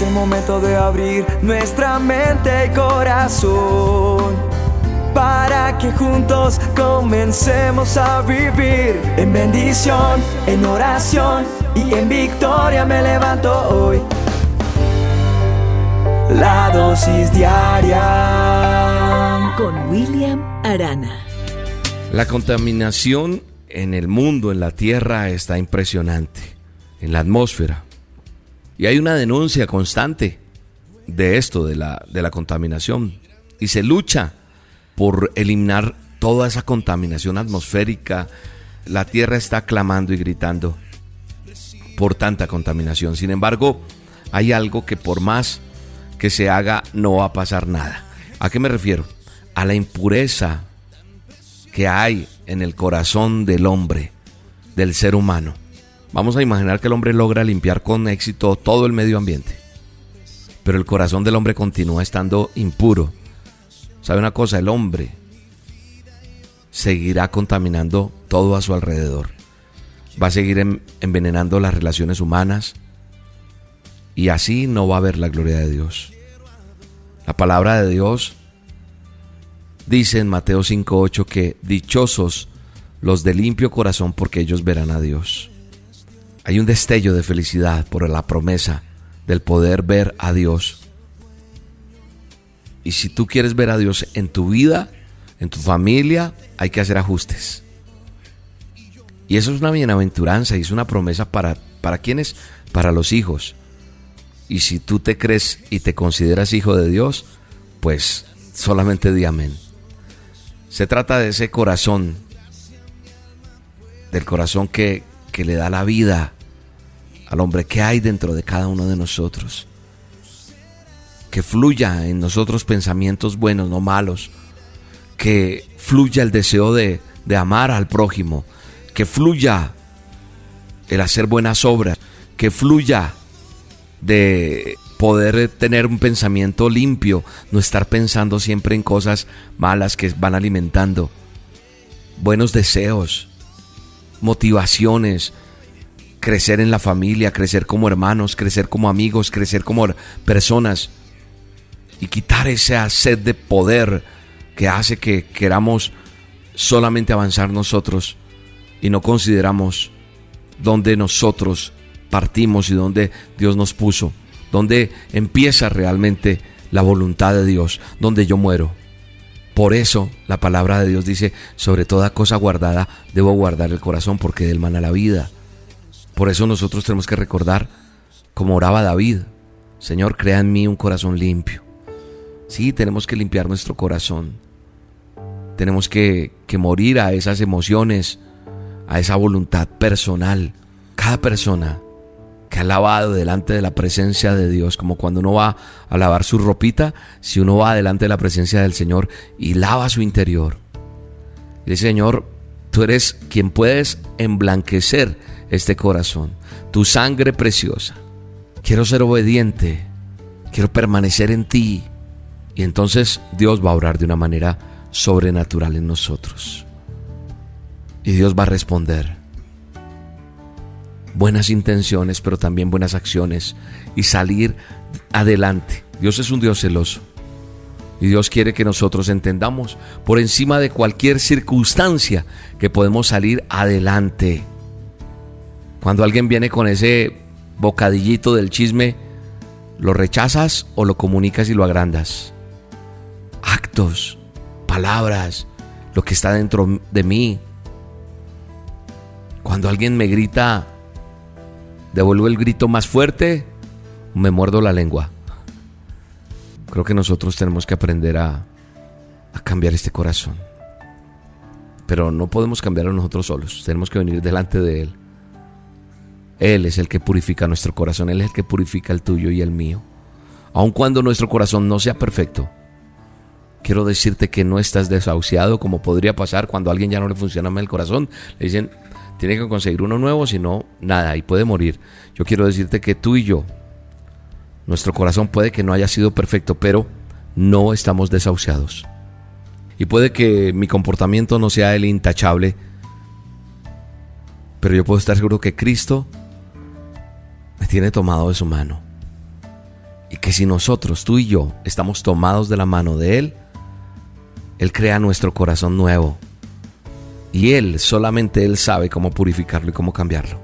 Es el momento de abrir nuestra mente y corazón para que juntos comencemos a vivir en bendición, en oración y en victoria me levanto hoy. La dosis diaria con William Arana. La contaminación en el mundo, en la tierra, está impresionante, en la atmósfera. Y hay una denuncia constante de esto, de la, de la contaminación. Y se lucha por eliminar toda esa contaminación atmosférica. La tierra está clamando y gritando por tanta contaminación. Sin embargo, hay algo que por más que se haga no va a pasar nada. ¿A qué me refiero? A la impureza que hay en el corazón del hombre, del ser humano. Vamos a imaginar que el hombre logra limpiar con éxito todo el medio ambiente, pero el corazón del hombre continúa estando impuro. ¿Sabe una cosa? El hombre seguirá contaminando todo a su alrededor. Va a seguir envenenando las relaciones humanas y así no va a haber la gloria de Dios. La palabra de Dios dice en Mateo 5:8 que dichosos los de limpio corazón porque ellos verán a Dios. Hay un destello de felicidad por la promesa del poder ver a Dios. Y si tú quieres ver a Dios en tu vida, en tu familia, hay que hacer ajustes. Y eso es una bienaventuranza y es una promesa para, para quienes, para los hijos. Y si tú te crees y te consideras hijo de Dios, pues solamente di amén. Se trata de ese corazón, del corazón que, que le da la vida al hombre que hay dentro de cada uno de nosotros. Que fluya en nosotros pensamientos buenos, no malos. Que fluya el deseo de, de amar al prójimo. Que fluya el hacer buenas obras. Que fluya de poder tener un pensamiento limpio, no estar pensando siempre en cosas malas que van alimentando. Buenos deseos, motivaciones, crecer en la familia, crecer como hermanos, crecer como amigos, crecer como personas y quitar esa sed de poder que hace que queramos solamente avanzar nosotros y no consideramos dónde nosotros partimos y dónde Dios nos puso, dónde empieza realmente la voluntad de Dios, donde yo muero. Por eso la palabra de Dios dice, sobre toda cosa guardada, debo guardar el corazón porque del mana la vida. Por eso nosotros tenemos que recordar, como oraba David, Señor, crea en mí un corazón limpio. Sí, tenemos que limpiar nuestro corazón. Tenemos que, que morir a esas emociones, a esa voluntad personal. Cada persona que ha lavado delante de la presencia de Dios, como cuando uno va a lavar su ropita, si uno va delante de la presencia del Señor y lava su interior. Y dice, Señor, tú eres quien puedes emblanquecer este corazón, tu sangre preciosa. Quiero ser obediente, quiero permanecer en ti. Y entonces Dios va a obrar de una manera sobrenatural en nosotros. Y Dios va a responder buenas intenciones, pero también buenas acciones y salir adelante. Dios es un Dios celoso. Y Dios quiere que nosotros entendamos por encima de cualquier circunstancia que podemos salir adelante. Cuando alguien viene con ese bocadillito del chisme, ¿lo rechazas o lo comunicas y lo agrandas? Actos, palabras, lo que está dentro de mí. Cuando alguien me grita, devuelvo el grito más fuerte, me muerdo la lengua. Creo que nosotros tenemos que aprender a, cambiar este corazón. Pero no podemos cambiarlo nosotros solos, tenemos que venir delante de Él. Él es el que purifica nuestro corazón, Él es el que purifica el tuyo y el mío. Aun cuando nuestro corazón no sea perfecto, quiero decirte que no estás desahuciado como podría pasar cuando a alguien ya no le funciona mal el corazón. Le dicen, tiene que conseguir uno nuevo, si no, nada, y puede morir. Yo quiero decirte que tú y yo, nuestro corazón puede que no haya sido perfecto, pero no estamos desahuciados. Y puede que mi comportamiento no sea el intachable, pero yo puedo estar seguro que Cristo me tiene tomado de su mano. Y que si nosotros, tú y yo, estamos tomados de la mano de Él, Él crea nuestro corazón nuevo. Y Él, solamente Él sabe cómo purificarlo y cómo cambiarlo.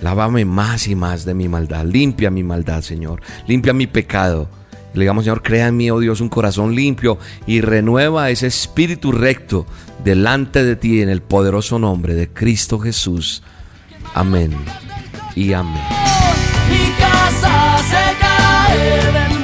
Lávame más y más de mi maldad. Limpia mi maldad, Señor. Limpia mi pecado. le digamos, Señor, crea en mí, oh Dios, un corazón limpio y renueva ese espíritu recto delante de ti en el poderoso nombre de Cristo Jesús. Amén y amén. Mi casa se cae